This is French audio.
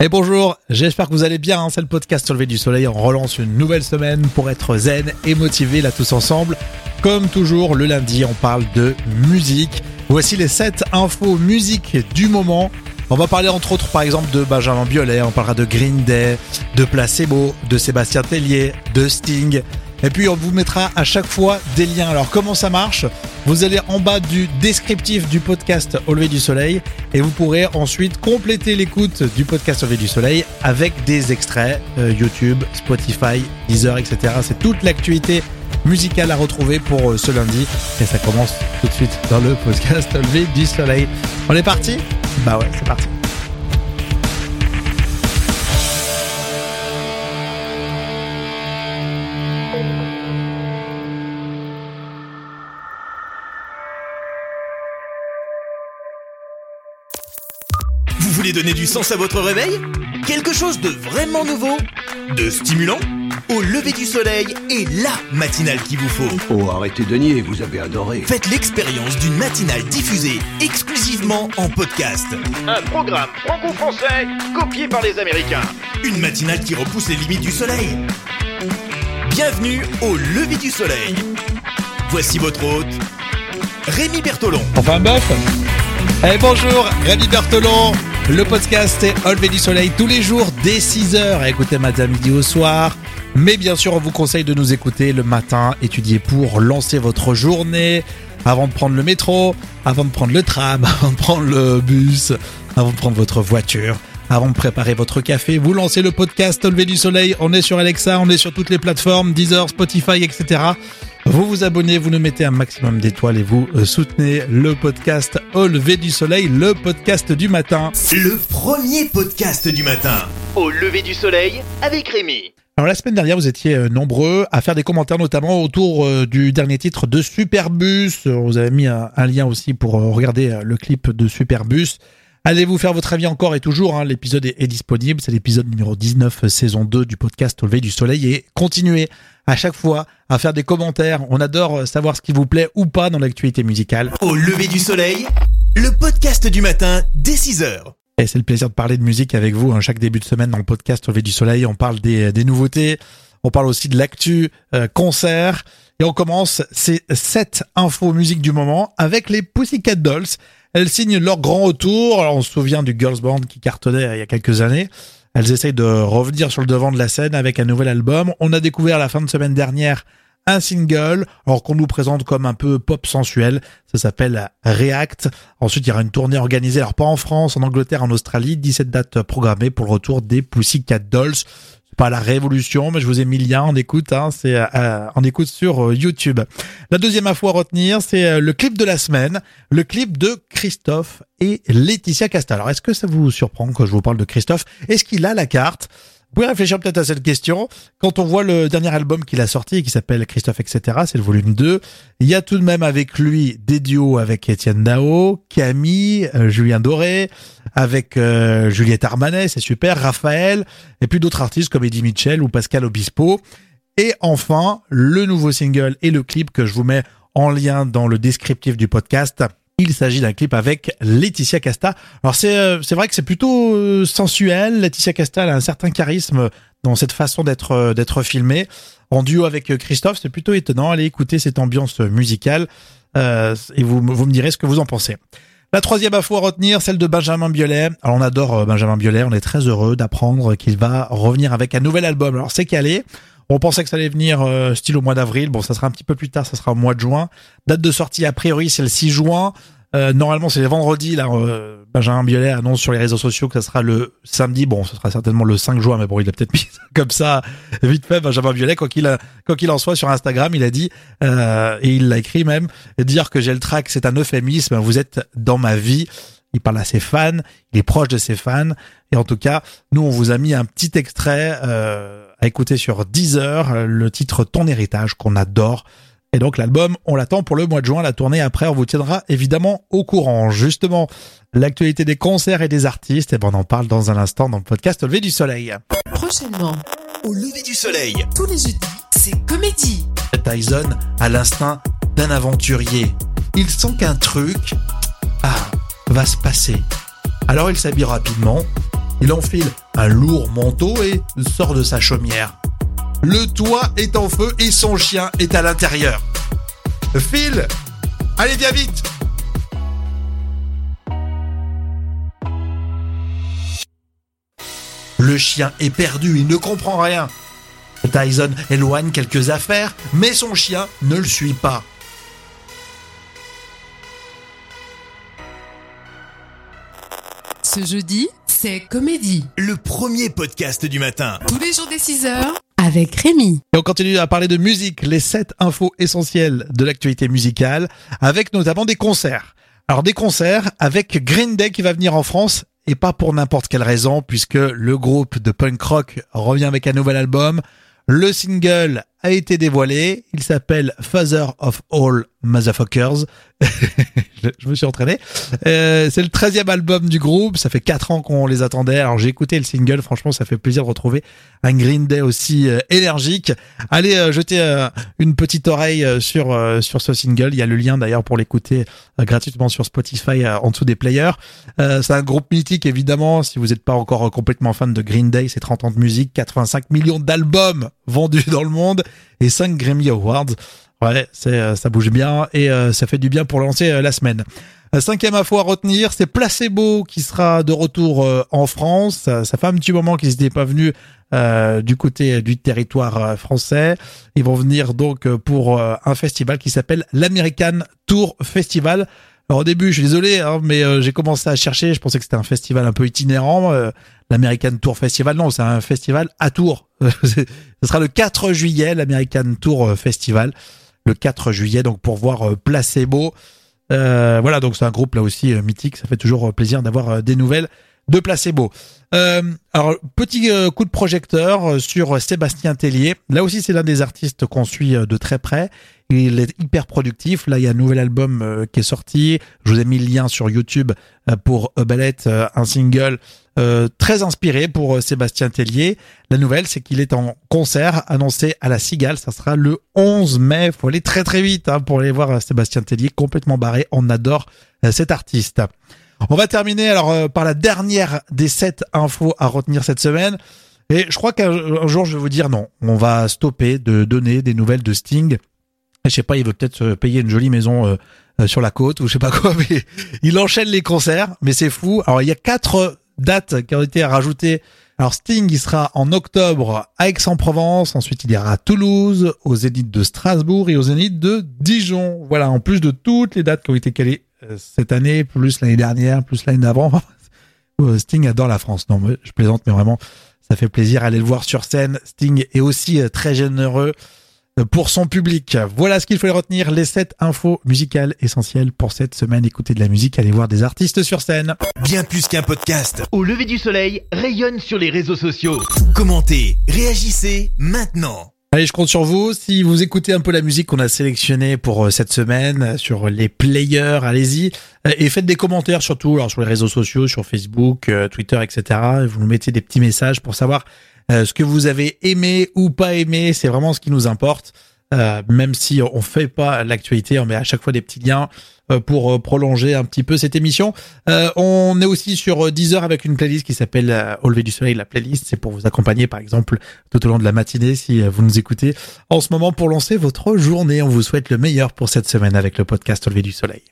Et bonjour, j'espère que vous allez bien, hein, c'est le podcast Lever du Soleil, on relance une nouvelle semaine pour être zen et motivé là tous ensemble. Comme toujours, le lundi, on parle de musique. Voici les 7 infos musique du moment. On va parler entre autres par exemple de Benjamin Biolay, on parlera de Green Day, de Placebo, de Sébastien Tellier, de Sting, et puis on vous mettra à chaque fois des liens. Alors comment ça marche? Vous allez en bas du descriptif du podcast Au lever du soleil et vous pourrez ensuite compléter l'écoute du podcast Au lever du soleil avec des extraits euh, YouTube, Spotify, Deezer, etc. C'est toute l'actualité musicale à retrouver pour euh, ce lundi et ça commence tout de suite dans le podcast Au lever du soleil. On est parti? Bah ouais, c'est parti. Voulez donner du sens à votre réveil Quelque chose de vraiment nouveau De stimulant Au lever du soleil et la matinale qu'il vous faut. Oh, arrêtez de nier, vous avez adoré. Faites l'expérience d'une matinale diffusée exclusivement en podcast. Un programme franco-français copié par les Américains. Une matinale qui repousse les limites du soleil. Bienvenue au lever du soleil. Voici votre hôte, Rémi Bertolon. Enfin bœuf Eh bonjour, Rémi Berthelon Le podcast est Au du soleil tous les jours dès 6h à écouter matin, midi au soir. Mais bien sûr, on vous conseille de nous écouter le matin, étudier pour lancer votre journée, avant de prendre le métro, avant de prendre le tram, avant de prendre le bus, avant de prendre votre voiture. Avant de préparer votre café, vous lancez le podcast Au du soleil. On est sur Alexa, on est sur toutes les plateformes, Deezer, Spotify, etc. Vous vous abonnez, vous nous mettez un maximum d'étoiles et vous euh, soutenez le podcast Au lever du soleil, le podcast du matin. Le premier podcast du matin. Au lever du soleil avec Rémi. Alors la semaine dernière, vous étiez euh, nombreux à faire des commentaires, notamment autour euh, du dernier titre de Superbus. On vous avez mis un, un lien aussi pour regarder le clip de Superbus. Allez vous faire votre avis encore et toujours, hein, l'épisode est, est disponible, c'est l'épisode numéro 19, euh, saison 2 du podcast Au lever du soleil et continuez à chaque fois à faire des commentaires. On adore euh, savoir ce qui vous plaît ou pas dans l'actualité musicale. Au lever du soleil, le podcast du matin dès 6h. Et c'est le plaisir de parler de musique avec vous. hein. Chaque début de semaine dans le podcast Au lever du soleil, on parle des, des nouveautés, on parle aussi de l'actu euh, concert. Et on commence ces sept infos musique du moment avec les Pussycat Dolls. Elles signent leur grand retour. Alors on se souvient du Girls Band qui cartonnait il y a quelques années. Elles essayent de revenir sur le devant de la scène avec un nouvel album. On a découvert la fin de semaine dernière un single, alors qu'on nous présente comme un peu pop sensuel. Ça s'appelle React. Ensuite, il y aura une tournée organisée, alors pas en France, en Angleterre, en Australie. 17 dates programmées pour le retour des Pussycat Dolls. Pas la révolution, mais je vous ai mis le lien en écoute. Hein, c'est euh, en écoute sur euh, YouTube. La deuxième info à retenir, c'est euh, le clip de la semaine, le clip de Christophe et Laetitia Casta. Alors, est-ce que ça vous surprend que je vous parle de Christophe? Est-ce qu'il a la carte? Vous pouvez réfléchir peut-être à cette question. Quand on voit le dernier album qu'il a sorti qui s'appelle Christophe, etc., c'est le volume 2, il y a tout de même avec lui des duos avec Étienne Dao, Camille, euh, Julien Doré, avec euh, Juliette Armanet, c'est super, Raphaël, et puis d'autres artistes comme Eddie Mitchell ou Pascal Obispo. Et enfin, le nouveau single et le clip que je vous mets en lien dans le descriptif du podcast. Il s'agit d'un clip avec Laetitia Casta. Alors c'est euh, c'est vrai que c'est plutôt euh, sensuel. Laetitia Casta elle a un certain charisme dans cette façon d'être euh, d'être filmée. En duo avec Christophe, c'est plutôt étonnant. Allez écouter cette ambiance musicale euh, et vous vous me direz ce que vous en pensez. La troisième info à retenir, celle de Benjamin Biolay. Alors on adore euh, Benjamin Biolay, on est très heureux d'apprendre qu'il va revenir avec un nouvel album. Alors c'est calé. On pensait que ça allait venir euh, style au mois d'avril. Bon, ça sera un petit peu plus tard, ça sera au mois de juin. Date de sortie a priori c'est le 6 juin. Euh, normalement c'est les vendredis. Là, euh, Benjamin Biolay annonce sur les réseaux sociaux que ça sera le samedi. Bon, ce sera certainement le 5 juin, mais bon, il a peut-être mis comme ça vite fait. Benjamin Biolay, quoi qu'il quoi qu'il en soit, sur Instagram, il a dit euh, et il l'a écrit même dire que j'ai le track, c'est un euphémisme. Vous êtes dans ma vie. Il parle à ses fans, il est proche de ses fans. Et en tout cas, nous, on vous a mis un petit extrait euh, à écouter sur Deezer, le titre Ton héritage, qu'on adore. Et donc l'album, on l'attend pour le mois de juin, la tournée après, on vous tiendra évidemment au courant. Justement, l'actualité des concerts et des artistes, et ben on en parle dans un instant dans le podcast Au lever du soleil. Prochainement, Au lever du soleil. tous les jeudis, c'est comédie. Tyson a l'instinct d'un aventurier. Il sent qu'un truc ah, va se passer. Alors il s'habille rapidement Il enfile un lourd manteau et sort de sa chaumière. Le toit est en feu et son chien est à l'intérieur. Phil Allez, viens vite Le chien est perdu, il ne comprend rien. Tyson éloigne quelques affaires, mais son chien ne le suit pas. Ce jeudi, c'est Comédie. Le premier podcast du matin. Tous les jours dès 6h avec Rémi. Et on continue à parler de musique, les 7 infos essentielles de l'actualité musicale, avec notamment des concerts. Alors des concerts avec Green Day qui va venir en France, et pas pour n'importe quelle raison, puisque le groupe de punk rock revient avec un nouvel album. Le single a été dévoilé. Il s'appelle Father of All Motherfuckers. je me suis entraîné. Euh, c'est le 13e album du groupe. Ça fait 4 ans qu'on les attendait. Alors j'ai écouté le single. Franchement, ça fait plaisir de retrouver un Green Day aussi euh, énergique. Allez euh, jeter euh, une petite oreille sur sur ce single. Il y a le lien d'ailleurs pour l'écouter gratuitement sur Spotify en dessous des players. c'est un groupe mythique évidemment. Si vous n'êtes pas encore complètement fan de Green Day, c'est 30 ans de musique, 85 millions d'albums vendus dans le monde et 5 Grammy Awards. Ouais, c'est euh, ça bouge bien et euh, ça fait du bien pour lancer euh, la semaine. Cinquième info à retenir, c'est Placebo qui sera de retour en France. Ça, fait un petit moment qu'ils n'étaient pas venus du côté du territoire français. Ils vont venir donc pour un festival qui s'appelle l'American Tour Festival. Alors au début, je suis désolé, hein, mais j'ai commencé à chercher. Je pensais que c'était un festival un peu itinérant, l'American Tour Festival. Non, c'est un festival à Tours. Ce sera le 4 juillet, l'American Tour Festival le 4 juillet, donc pour voir euh, Placebo. Euh, voilà, donc c'est un groupe là aussi euh, mythique. Ça fait toujours plaisir d'avoir des nouvelles de Placebo. Euh, alors, petit coup de projecteur sur Sébastien Tellier. Là aussi, c'est l'un des artistes qu'on suit de très près. Il est hyper productif. Là, il y a un nouvel album qui est sorti. Je vous ai mis le lien sur YouTube pour A Ballet, un single euh, très inspiré pour euh, Sébastien Tellier. La nouvelle, c'est qu'il est en concert annoncé à la Cigale. Ça sera le 11 mai. Faut aller très très vite hein, pour aller voir euh, Sébastien Tellier, complètement barré. On adore cet artiste. On va terminer alors par la dernière des sept infos à retenir cette semaine. Et je crois qu'un jour, je vais vous dire non. On va stopper de donner des nouvelles de Sting. Je sais pas, il veut peut-être payer une jolie maison sur la côte ou je sais pas quoi, mais il enchaîne les concerts. Mais c'est fou. Alors il y a quatre dates qui ont été rajoutées. Alors Sting, il sera en octobre à Aix-en-Provence, ensuite il ira à Toulouse, aux Zénith de Strasbourg et aux Zénith de Dijon. Voilà, en plus de toutes les dates qui ont été calées euh, cette année, plus l'année dernière, plus l'année d'avant. Euh, Sting adore la France. Non, je plaisante, mais vraiment, ça fait plaisir. Allez le voir sur scène. Sting est aussi euh, très généreux pour son public. Voilà ce qu'il fallait retenir, les 7 infos musicales essentielles pour cette semaine. Écoutez de la musique, allez voir des artistes sur scène. Bien plus qu'un podcast. Au lever du soleil, rayonne sur les réseaux sociaux. Commentez, réagissez maintenant. Allez, je compte sur vous. Si vous écoutez un peu la musique qu'on a sélectionnée pour euh, cette semaine euh, sur les players, allez-y euh, et faites des commentaires surtout alors sur les réseaux sociaux, sur Facebook, Twitter, etc. Vous nous mettez des petits messages pour savoir euh, ce que vous avez aimé ou pas aimé, c'est vraiment ce qui nous importe. Euh, même si on fait pas l'actualité, on met à chaque fois des petits liens euh, pour prolonger un petit peu cette émission. on est aussi sur Deezer avec une playlist qui s'appelle Au lever du soleil, la playlist. C'est pour vous accompagner, par exemple, tout au long de la matinée si vous nous écoutez en ce moment pour lancer votre journée. On vous souhaite le meilleur pour cette semaine avec le podcast Au lever du soleil.